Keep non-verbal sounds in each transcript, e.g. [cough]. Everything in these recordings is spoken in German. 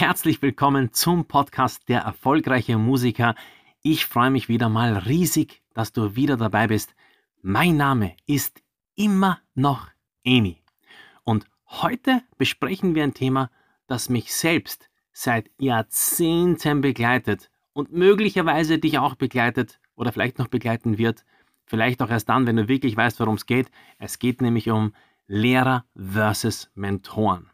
Herzlich willkommen zum Podcast Der erfolgreiche Musiker. Ich freue mich wieder mal riesig, dass du wieder dabei bist. Mein Name ist immer noch Amy. Und heute besprechen wir ein Thema, das mich selbst seit Jahrzehnten begleitet und möglicherweise dich auch begleitet oder vielleicht noch begleiten wird. Vielleicht auch erst dann, wenn du wirklich weißt, worum es geht. Es geht nämlich um Lehrer versus Mentoren.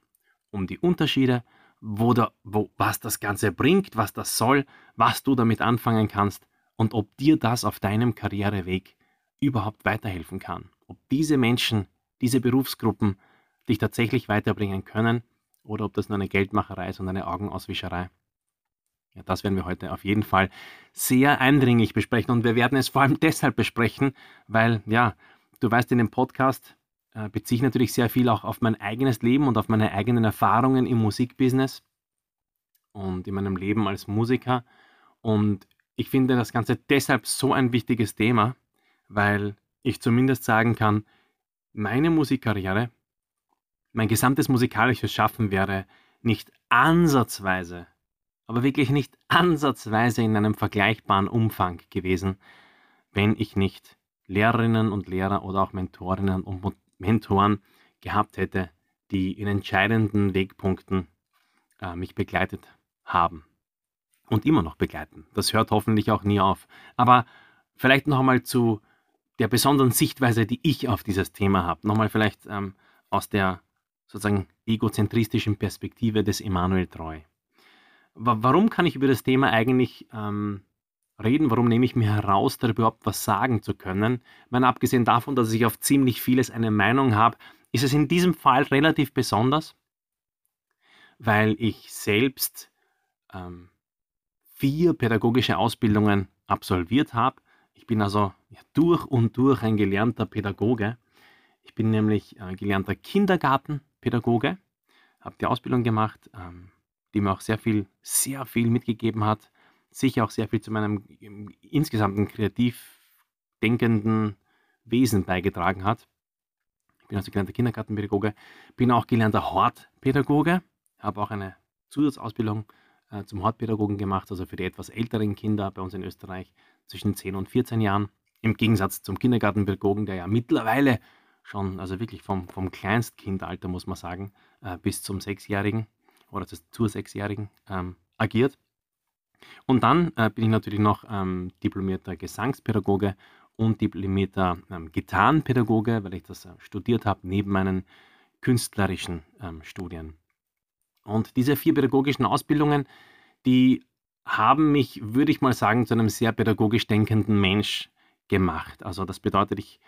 Um die Unterschiede wo, da, wo, was das Ganze bringt, was das soll, was du damit anfangen kannst und ob dir das auf deinem Karriereweg überhaupt weiterhelfen kann. Ob diese Menschen, diese Berufsgruppen dich tatsächlich weiterbringen können oder ob das nur eine Geldmacherei ist und eine Augenauswischerei. Ja, das werden wir heute auf jeden Fall sehr eindringlich besprechen und wir werden es vor allem [laughs] deshalb besprechen, weil, ja, du weißt, in dem Podcast äh, beziehe ich natürlich sehr viel auch auf mein eigenes Leben und auf meine eigenen Erfahrungen im Musikbusiness und in meinem Leben als Musiker. Und ich finde das Ganze deshalb so ein wichtiges Thema, weil ich zumindest sagen kann, meine Musikkarriere, mein gesamtes musikalisches Schaffen wäre nicht ansatzweise, aber wirklich nicht ansatzweise in einem vergleichbaren Umfang gewesen, wenn ich nicht Lehrerinnen und Lehrer oder auch Mentorinnen und Mentoren gehabt hätte, die in entscheidenden Wegpunkten äh, mich begleitet haben und immer noch begleiten. Das hört hoffentlich auch nie auf. Aber vielleicht noch einmal zu der besonderen Sichtweise, die ich auf dieses Thema habe. Nochmal vielleicht ähm, aus der sozusagen egozentristischen Perspektive des Emanuel Treu. Warum kann ich über das Thema eigentlich ähm, reden? Warum nehme ich mir heraus, darüber überhaupt was sagen zu können? Meine, abgesehen davon, dass ich auf ziemlich vieles eine Meinung habe, ist es in diesem Fall relativ besonders, weil ich selbst ähm, vier pädagogische Ausbildungen absolviert habe. Ich bin also ja, durch und durch ein gelernter Pädagoge. Ich bin nämlich äh, gelernter Kindergartenpädagoge, habe die Ausbildung gemacht, ähm, die mir auch sehr viel, sehr viel mitgegeben hat sicher auch sehr viel zu meinem ähm, insgesamten kreativ denkenden Wesen beigetragen hat. Ich bin also gelernter Kindergartenpädagoge, bin auch gelernter Hortpädagoge, habe auch eine Zusatzausbildung äh, zum Hortpädagogen gemacht, also für die etwas älteren Kinder bei uns in Österreich zwischen 10 und 14 Jahren. Im Gegensatz zum Kindergartenpädagogen, der ja mittlerweile schon, also wirklich vom, vom Kleinstkindalter, muss man sagen, äh, bis zum Sechsjährigen oder zur Sechsjährigen ähm, agiert. Und dann äh, bin ich natürlich noch ähm, diplomierter Gesangspädagoge und diplomierter ähm, Gitarrenpädagoge, weil ich das äh, studiert habe neben meinen künstlerischen ähm, Studien. Und diese vier pädagogischen Ausbildungen, die haben mich, würde ich mal sagen, zu einem sehr pädagogisch denkenden Mensch gemacht. Also das bedeutet, ich,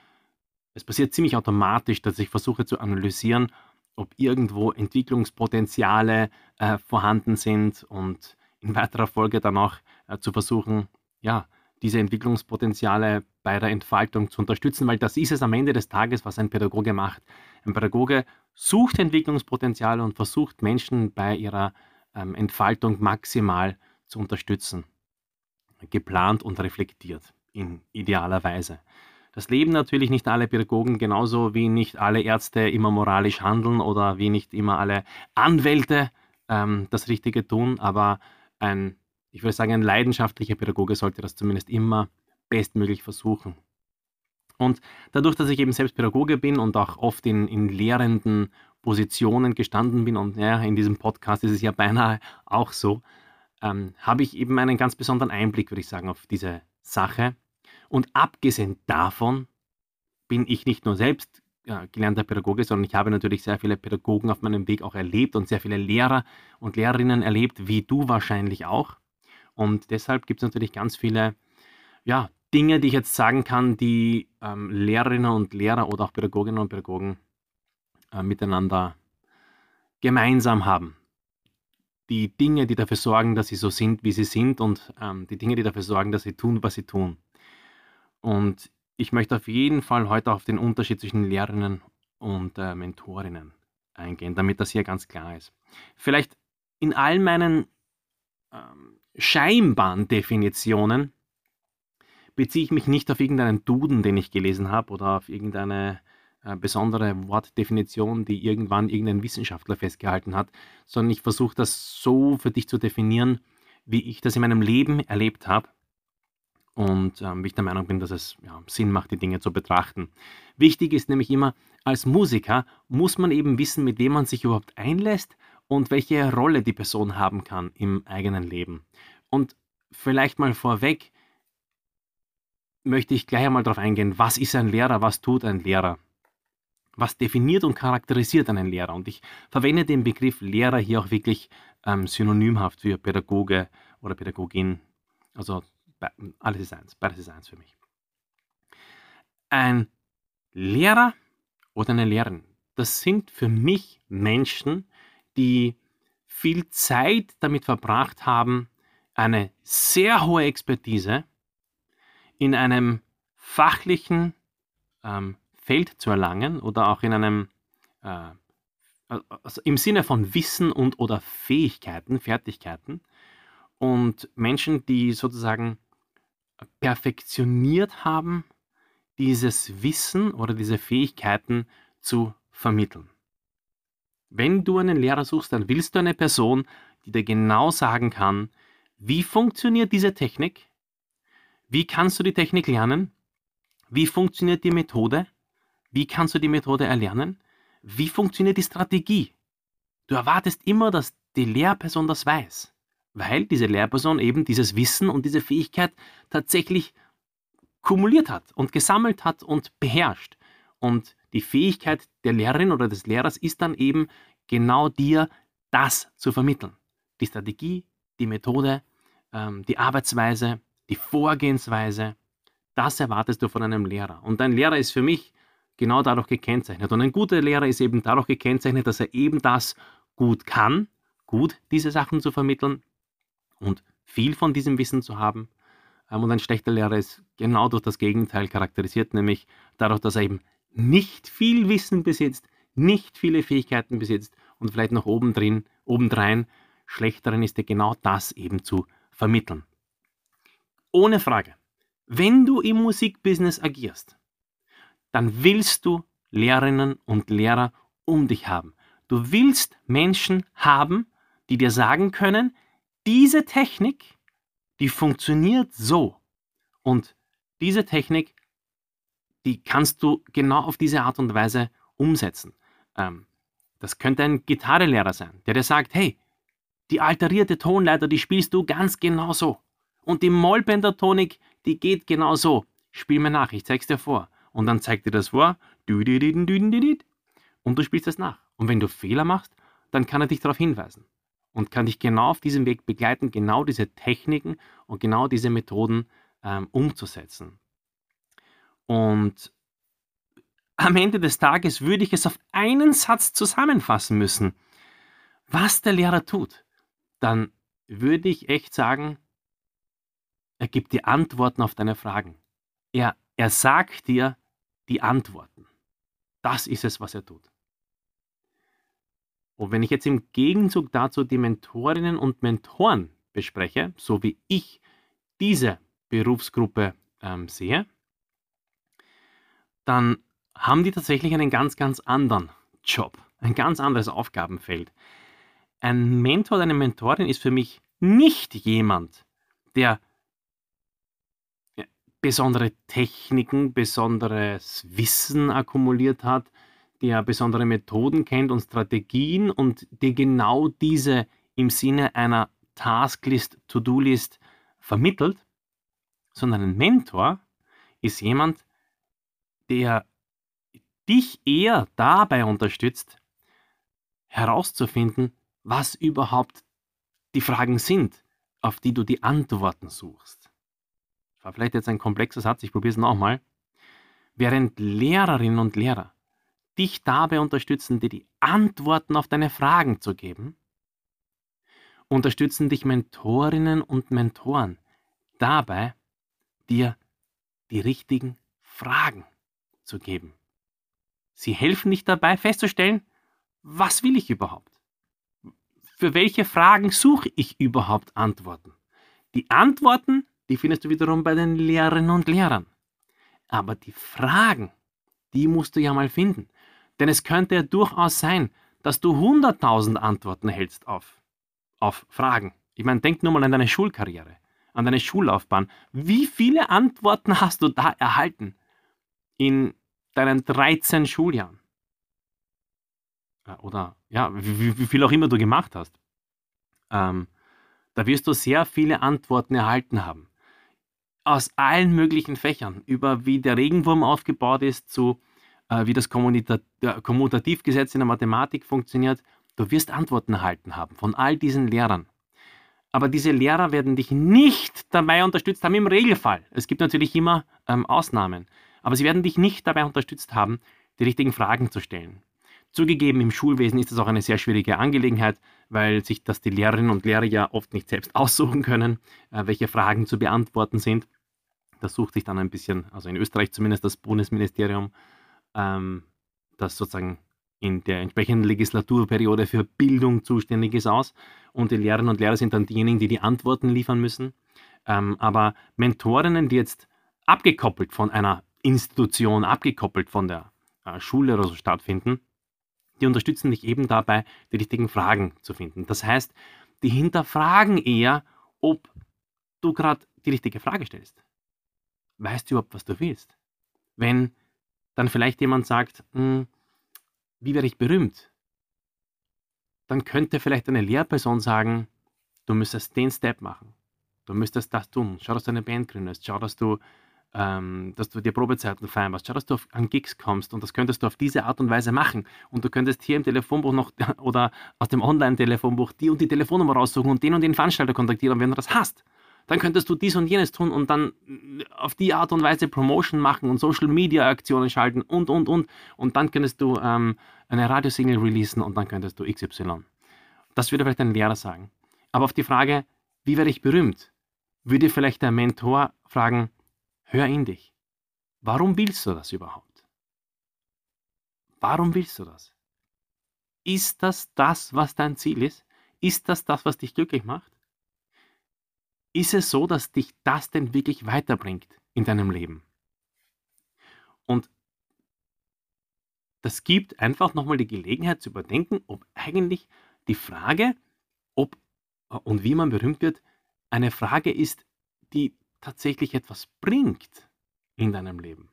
es passiert ziemlich automatisch, dass ich versuche zu analysieren, ob irgendwo Entwicklungspotenziale äh, vorhanden sind und in weiterer Folge dann auch äh, zu versuchen, ja, diese Entwicklungspotenziale bei der Entfaltung zu unterstützen, weil das ist es am Ende des Tages, was ein Pädagoge macht. Ein Pädagoge sucht Entwicklungspotenziale und versucht Menschen bei ihrer ähm, Entfaltung maximal zu unterstützen. Geplant und reflektiert in idealer Weise. Das leben natürlich nicht alle Pädagogen, genauso wie nicht alle Ärzte immer moralisch handeln oder wie nicht immer alle Anwälte ähm, das Richtige tun, aber ein, ich würde sagen, ein leidenschaftlicher Pädagoge sollte das zumindest immer bestmöglich versuchen. Und dadurch, dass ich eben selbst Pädagoge bin und auch oft in, in lehrenden Positionen gestanden bin, und ja, in diesem Podcast ist es ja beinahe auch so, ähm, habe ich eben einen ganz besonderen Einblick, würde ich sagen, auf diese Sache. Und abgesehen davon bin ich nicht nur selbst äh, gelernter Pädagoge, sondern ich habe natürlich sehr viele Pädagogen auf meinem Weg auch erlebt und sehr viele Lehrer und Lehrerinnen erlebt, wie du wahrscheinlich auch. Und deshalb gibt es natürlich ganz viele ja, Dinge, die ich jetzt sagen kann, die ähm, Lehrerinnen und Lehrer oder auch Pädagoginnen und Pädagogen äh, miteinander gemeinsam haben. die Dinge, die dafür sorgen, dass sie so sind, wie sie sind und ähm, die Dinge, die dafür sorgen, dass sie tun, was sie tun. Und ich möchte auf jeden Fall heute auf den Unterschied zwischen Lehrerinnen und äh, Mentorinnen eingehen, damit das hier ganz klar ist. Vielleicht in all meinen ähm, scheinbaren Definitionen beziehe ich mich nicht auf irgendeinen Duden, den ich gelesen habe oder auf irgendeine äh, besondere Wortdefinition, die irgendwann irgendein Wissenschaftler festgehalten hat, sondern ich versuche das so für dich zu definieren, wie ich das in meinem Leben erlebt habe und ähm, ich der Meinung bin, dass es ja, Sinn macht, die Dinge zu betrachten. Wichtig ist nämlich immer, als Musiker muss man eben wissen, mit wem man sich überhaupt einlässt und welche Rolle die Person haben kann im eigenen Leben. Und vielleicht mal vorweg möchte ich gleich einmal darauf eingehen, was ist ein Lehrer, was tut ein Lehrer? Was definiert und charakterisiert einen Lehrer? Und ich verwende den Begriff Lehrer hier auch wirklich ähm, synonymhaft für Pädagoge oder Pädagogin. Also alles ist eins, beides ist eins für mich. Ein Lehrer oder eine Lehrerin, das sind für mich Menschen, die viel Zeit damit verbracht haben, eine sehr hohe Expertise in einem fachlichen ähm, Feld zu erlangen oder auch in einem äh, also im Sinne von Wissen und oder Fähigkeiten, Fertigkeiten und Menschen, die sozusagen perfektioniert haben, dieses Wissen oder diese Fähigkeiten zu vermitteln. Wenn du einen Lehrer suchst, dann willst du eine Person, die dir genau sagen kann, wie funktioniert diese Technik, wie kannst du die Technik lernen, wie funktioniert die Methode, wie kannst du die Methode erlernen, wie funktioniert die Strategie. Du erwartest immer, dass die Lehrperson das weiß weil diese Lehrperson eben dieses Wissen und diese Fähigkeit tatsächlich kumuliert hat und gesammelt hat und beherrscht. Und die Fähigkeit der Lehrerin oder des Lehrers ist dann eben genau dir das zu vermitteln. Die Strategie, die Methode, ähm, die Arbeitsweise, die Vorgehensweise, das erwartest du von einem Lehrer. Und ein Lehrer ist für mich genau dadurch gekennzeichnet. Und ein guter Lehrer ist eben dadurch gekennzeichnet, dass er eben das gut kann, gut diese Sachen zu vermitteln, und viel von diesem Wissen zu haben. Ähm, und ein schlechter Lehrer ist genau durch das Gegenteil charakterisiert, nämlich dadurch, dass er eben nicht viel Wissen besitzt, nicht viele Fähigkeiten besitzt und vielleicht noch obendrin, obendrein schlechteren ist er genau das eben zu vermitteln. Ohne Frage, wenn du im Musikbusiness agierst, dann willst du Lehrerinnen und Lehrer um dich haben. Du willst Menschen haben, die dir sagen können, diese Technik, die funktioniert so. Und diese Technik, die kannst du genau auf diese Art und Weise umsetzen. Ähm, das könnte ein Gitarrelehrer sein, der dir sagt, hey, die alterierte Tonleiter, die spielst du ganz genau so. Und die Mollpentathonik, die geht genau so. Spiel mir nach, ich zeig's dir vor. Und dann zeigt dir das vor. Und du spielst es nach. Und wenn du Fehler machst, dann kann er dich darauf hinweisen und kann dich genau auf diesem Weg begleiten, genau diese Techniken und genau diese Methoden ähm, umzusetzen. Und am Ende des Tages würde ich es auf einen Satz zusammenfassen müssen, was der Lehrer tut. Dann würde ich echt sagen, er gibt dir Antworten auf deine Fragen. Er, er sagt dir die Antworten. Das ist es, was er tut. Und wenn ich jetzt im Gegenzug dazu die Mentorinnen und Mentoren bespreche, so wie ich diese Berufsgruppe ähm, sehe, dann haben die tatsächlich einen ganz, ganz anderen Job, ein ganz anderes Aufgabenfeld. Ein Mentor oder eine Mentorin ist für mich nicht jemand, der besondere Techniken, besonderes Wissen akkumuliert hat, der besondere Methoden kennt und Strategien und die genau diese im Sinne einer Tasklist, To-Do-List vermittelt, sondern ein Mentor ist jemand, der dich eher dabei unterstützt, herauszufinden, was überhaupt die Fragen sind, auf die du die Antworten suchst. Das war vielleicht jetzt ein komplexer Satz, ich probiere es nochmal. Während Lehrerinnen und Lehrer dich dabei unterstützen, dir die Antworten auf deine Fragen zu geben unterstützen dich Mentorinnen und Mentoren dabei, dir die richtigen Fragen zu geben. Sie helfen dich dabei festzustellen, was will ich überhaupt? Für welche Fragen suche ich überhaupt Antworten? Die Antworten, die findest du wiederum bei den Lehrerinnen und Lehrern. Aber die Fragen, die musst du ja mal finden. Denn es könnte ja durchaus sein, dass du 100.000 Antworten hältst auf, auf Fragen. Ich meine, denk nur mal an deine Schulkarriere, an deine Schullaufbahn. Wie viele Antworten hast du da erhalten in deinen 13 Schuljahren? Oder ja, wie, wie viel auch immer du gemacht hast. Ähm, da wirst du sehr viele Antworten erhalten haben. Aus allen möglichen Fächern, über wie der Regenwurm aufgebaut ist, zu äh, wie das Kommutativgesetz in der Mathematik funktioniert. Du wirst Antworten erhalten haben von all diesen Lehrern. Aber diese Lehrer werden dich nicht dabei unterstützt haben im Regelfall. Es gibt natürlich immer ähm, Ausnahmen. Aber sie werden dich nicht dabei unterstützt haben, die richtigen Fragen zu stellen. Zugegeben, im Schulwesen ist das auch eine sehr schwierige Angelegenheit, weil sich das die Lehrerinnen und Lehrer ja oft nicht selbst aussuchen können, äh, welche Fragen zu beantworten sind. Das sucht sich dann ein bisschen, also in Österreich zumindest das Bundesministerium ähm, das sozusagen in der entsprechenden Legislaturperiode für Bildung zuständig ist, aus. Und die Lehrerinnen und Lehrer sind dann diejenigen, die die Antworten liefern müssen. Ähm, aber Mentorinnen, die jetzt abgekoppelt von einer Institution, abgekoppelt von der äh, Schule oder so stattfinden, die unterstützen dich eben dabei, die richtigen Fragen zu finden. Das heißt, die hinterfragen eher, ob du gerade die richtige Frage stellst. Weißt du überhaupt, was du willst? Wenn dann vielleicht jemand sagt, hm, wie werde ich berühmt? Dann könnte vielleicht eine Lehrperson sagen, du müsstest den Step machen. Du müsstest das tun. Schau, dass du eine Band gründest. Schau, dass du, ähm, dass du dir Probezeiten vereinbarst. Schau, dass du auf, an Gigs kommst. Und das könntest du auf diese Art und Weise machen. Und du könntest hier im Telefonbuch noch [laughs] oder aus dem Online-Telefonbuch die und die Telefonnummer raussuchen und den und den Veranstalter kontaktieren, wenn du das hast dann könntest du dies und jenes tun und dann äh, auf die Art und Weise Promotion machen und Social Media Aktionen schalten und, und, und. Und dann könntest du ähm, eine Radiosingle releasen und dann könntest du XY. Das würde vielleicht ein Lehrer sagen. Aber auf die Frage, wie werde ich berühmt, würde vielleicht der Mentor fragen, hör in dich. Warum willst du das überhaupt? Warum willst du das? Ist das das, was dein Ziel ist? Ist das das, was dich glücklich macht? Ist es so, dass dich das denn wirklich weiterbringt in deinem Leben? Und das gibt einfach nochmal die Gelegenheit zu überdenken, ob eigentlich die Frage, ob äh, und wie man berühmt wird, eine Frage ist, die tatsächlich etwas bringt in deinem Leben.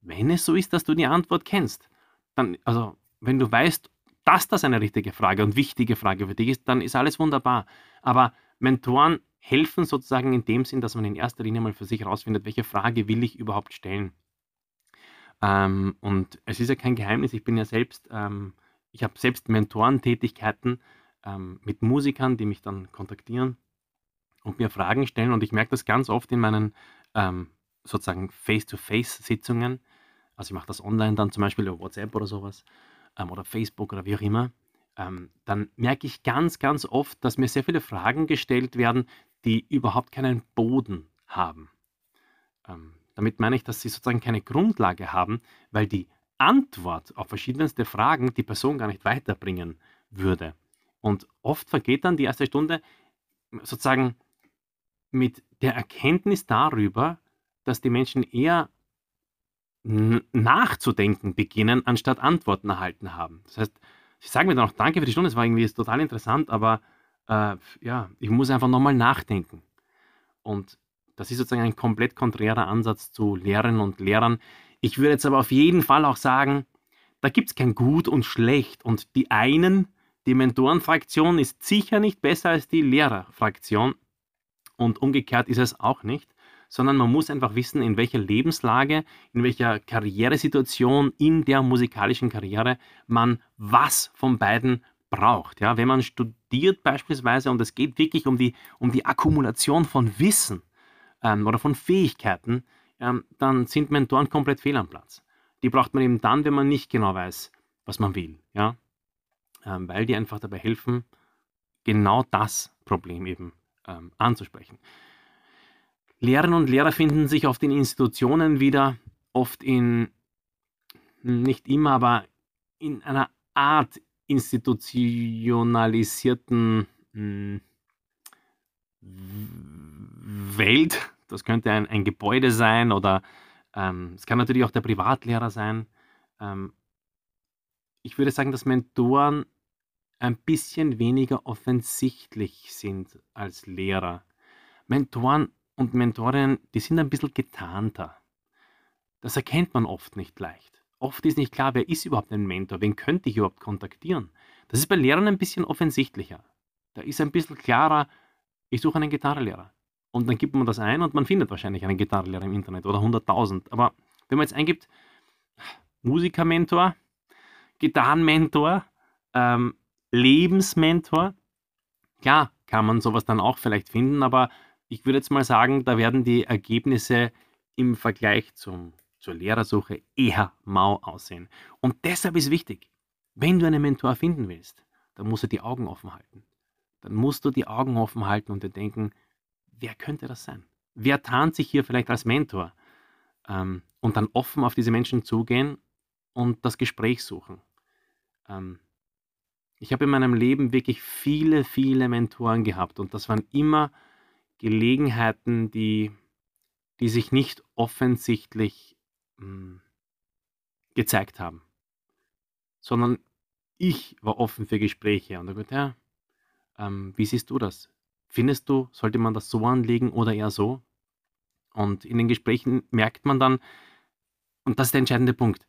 Wenn es so ist, dass du die Antwort kennst, dann, also wenn du weißt, dass das eine richtige Frage und wichtige Frage für dich ist, dann ist alles wunderbar. Aber Mentoren helfen sozusagen in dem Sinn, dass man in erster Linie mal für sich herausfindet, welche Frage will ich überhaupt stellen. Ähm, und es ist ja kein Geheimnis, ich bin ja selbst, ähm, ich habe selbst Mentorentätigkeiten ähm, mit Musikern, die mich dann kontaktieren und mir Fragen stellen. Und ich merke das ganz oft in meinen ähm, sozusagen Face-to-Face-Sitzungen. Also ich mache das online dann zum Beispiel über WhatsApp oder sowas ähm, oder Facebook oder wie auch immer ähm, dann merke ich ganz, ganz oft, dass mir sehr viele Fragen gestellt werden, die überhaupt keinen Boden haben. Ähm, damit meine ich, dass sie sozusagen keine Grundlage haben, weil die Antwort auf verschiedenste Fragen die Person gar nicht weiterbringen würde. Und oft vergeht dann die erste Stunde sozusagen mit der Erkenntnis darüber, dass die Menschen eher nachzudenken beginnen, anstatt Antworten erhalten haben. Das heißt, sie sagen mir dann auch Danke für die Stunde, es war irgendwie total interessant, aber äh, ja, ich muss einfach nochmal nachdenken. Und das ist sozusagen ein komplett konträrer Ansatz zu Lehrerinnen und Lehrern. Ich würde jetzt aber auf jeden Fall auch sagen, da gibt es kein Gut und Schlecht. Und die einen, die Mentorenfraktion ist sicher nicht besser als die Lehrerfraktion. Und umgekehrt ist es auch nicht sondern man muss einfach wissen, in welcher Lebenslage, in welcher Karrieresituation in der musikalischen Karriere man was von beiden braucht. Ja, wenn man studiert beispielsweise und es geht wirklich um die, um die Akkumulation von Wissen ähm, oder von Fähigkeiten, ähm, dann sind Mentoren komplett fehl am Platz. Die braucht man eben dann, wenn man nicht genau weiß, was man will. Ja? Ähm, weil die einfach dabei helfen, genau das Problem eben ähm, anzusprechen. Lehrerinnen und Lehrer finden sich oft in Institutionen wieder, oft in, nicht immer, aber in einer Art institutionalisierten hm, Welt. Das könnte ein, ein Gebäude sein oder ähm, es kann natürlich auch der Privatlehrer sein. Ähm, ich würde sagen, dass Mentoren ein bisschen weniger offensichtlich sind als Lehrer. Mentoren und Mentorinnen, die sind ein bisschen getarnter. Das erkennt man oft nicht leicht. Oft ist nicht klar, wer ist überhaupt ein Mentor, wen könnte ich überhaupt kontaktieren. Das ist bei Lehrern ein bisschen offensichtlicher. Da ist ein bisschen klarer, ich suche einen Gitarrenlehrer. Und dann gibt man das ein und man findet wahrscheinlich einen Gitarrenlehrer im Internet oder 100.000. Aber wenn man jetzt eingibt, Musikermentor, Gitarrenmentor, ähm, Lebensmentor, klar kann man sowas dann auch vielleicht finden, aber ich würde jetzt mal sagen, da werden die Ergebnisse im Vergleich zum, zur Lehrersuche eher mau aussehen. Und deshalb ist wichtig, wenn du einen Mentor finden willst, dann musst du die Augen offen halten. Dann musst du die Augen offen halten und dir denken, wer könnte das sein? Wer tarnt sich hier vielleicht als Mentor? Ähm, und dann offen auf diese Menschen zugehen und das Gespräch suchen. Ähm, ich habe in meinem Leben wirklich viele, viele Mentoren gehabt und das waren immer Gelegenheiten, die, die sich nicht offensichtlich hm, gezeigt haben, sondern ich war offen für Gespräche und habe gesagt, ja, ähm, wie siehst du das? Findest du, sollte man das so anlegen oder eher so? Und in den Gesprächen merkt man dann, und das ist der entscheidende Punkt,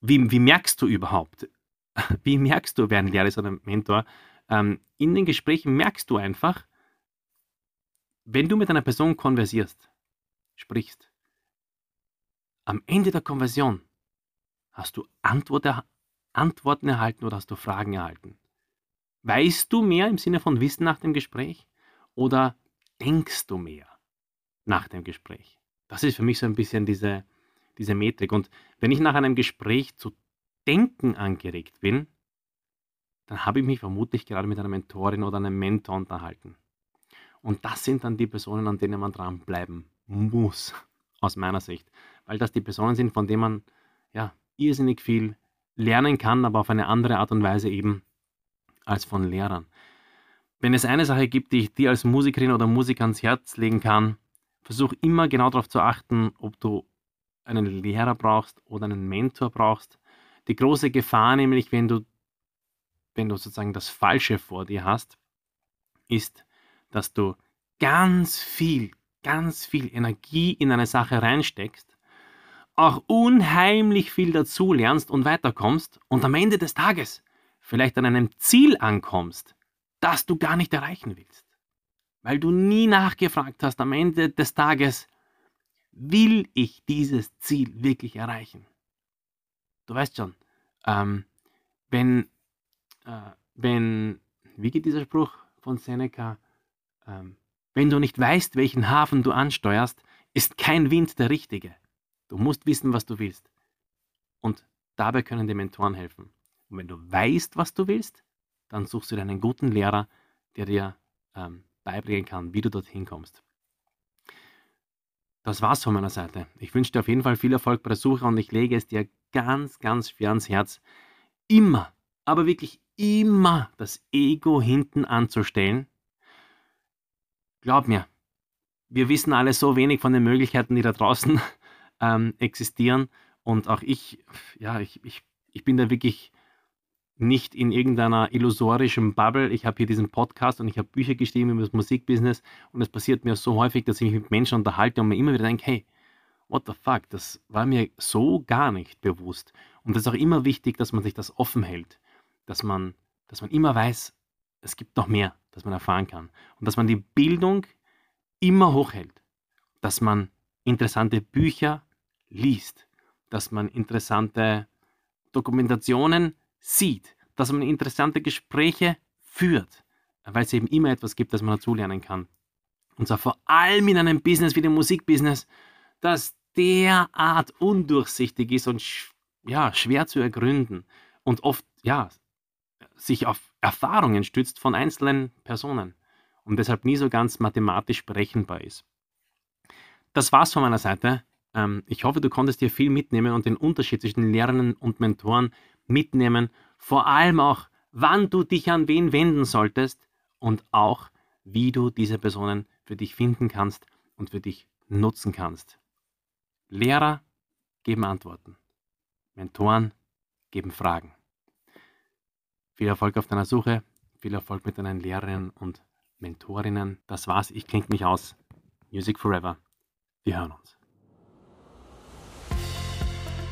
wie, wie merkst du überhaupt, [laughs] wie merkst du, wer ein Lehrer ist oder ein Mentor? Ähm, in den Gesprächen merkst du einfach, wenn du mit einer Person konversierst, sprichst, am Ende der Konversion hast du Antwort, Antworten erhalten oder hast du Fragen erhalten. Weißt du mehr im Sinne von Wissen nach dem Gespräch oder denkst du mehr nach dem Gespräch? Das ist für mich so ein bisschen diese, diese Metrik. Und wenn ich nach einem Gespräch zu denken angeregt bin, dann habe ich mich vermutlich gerade mit einer Mentorin oder einem Mentor unterhalten. Und das sind dann die Personen, an denen man dranbleiben muss, aus meiner Sicht. Weil das die Personen sind, von denen man ja irrsinnig viel lernen kann, aber auf eine andere Art und Weise eben als von Lehrern. Wenn es eine Sache gibt, die ich dir als Musikerin oder Musiker ans Herz legen kann, versuch immer genau darauf zu achten, ob du einen Lehrer brauchst oder einen Mentor brauchst, die große Gefahr nämlich, wenn du, wenn du sozusagen das Falsche vor dir hast, ist, dass du ganz viel, ganz viel Energie in eine Sache reinsteckst, auch unheimlich viel dazu lernst und weiterkommst und am Ende des Tages vielleicht an einem Ziel ankommst, das du gar nicht erreichen willst. Weil du nie nachgefragt hast am Ende des Tages, will ich dieses Ziel wirklich erreichen? Du weißt schon, ähm, wenn, äh, wenn, wie geht dieser Spruch von Seneca? Ähm, wenn du nicht weißt, welchen Hafen du ansteuerst, ist kein Wind der richtige. Du musst wissen, was du willst. Und dabei können die Mentoren helfen. Und wenn du weißt, was du willst, dann suchst du dir einen guten Lehrer, der dir ähm, beibringen kann, wie du dorthin kommst. Das war's von meiner Seite. Ich wünsche dir auf jeden Fall viel Erfolg bei der Suche und ich lege es dir ganz, ganz schwer ans Herz, immer, aber wirklich immer das Ego hinten anzustellen. Glaub mir, wir wissen alle so wenig von den Möglichkeiten, die da draußen ähm, existieren. Und auch ich, ja, ich, ich, ich bin da wirklich nicht in irgendeiner illusorischen Bubble. Ich habe hier diesen Podcast und ich habe Bücher geschrieben über das Musikbusiness und es passiert mir so häufig, dass ich mich mit Menschen unterhalte und mir immer wieder denke, hey, what the fuck, das war mir so gar nicht bewusst. Und es ist auch immer wichtig, dass man sich das offen hält, dass man, dass man immer weiß, es gibt noch mehr, das man erfahren kann. Und dass man die Bildung immer hochhält, dass man interessante Bücher liest, dass man interessante Dokumentationen sieht, dass man interessante Gespräche führt, weil es eben immer etwas gibt, das man dazulernen kann. Und zwar vor allem in einem Business wie dem Musikbusiness, das derart undurchsichtig ist und ja, schwer zu ergründen und oft ja, sich auf Erfahrungen stützt von einzelnen Personen. und deshalb nie so ganz mathematisch berechenbar ist. Das war's von meiner Seite. Ähm, ich hoffe, du konntest dir viel mitnehmen und den Unterschied zwischen Lehrern und Mentoren mitnehmen. Vor allem auch, wann du dich an wen wenden solltest und auch, wie du diese Personen für dich finden kannst und für dich nutzen kannst. Lehrer geben Antworten. Mentoren geben Fragen. Viel Erfolg auf deiner Suche, viel Erfolg mit deinen Lehrerinnen und Mentorinnen. Das war's, ich klinge mich aus. Music Forever. Wir hören uns.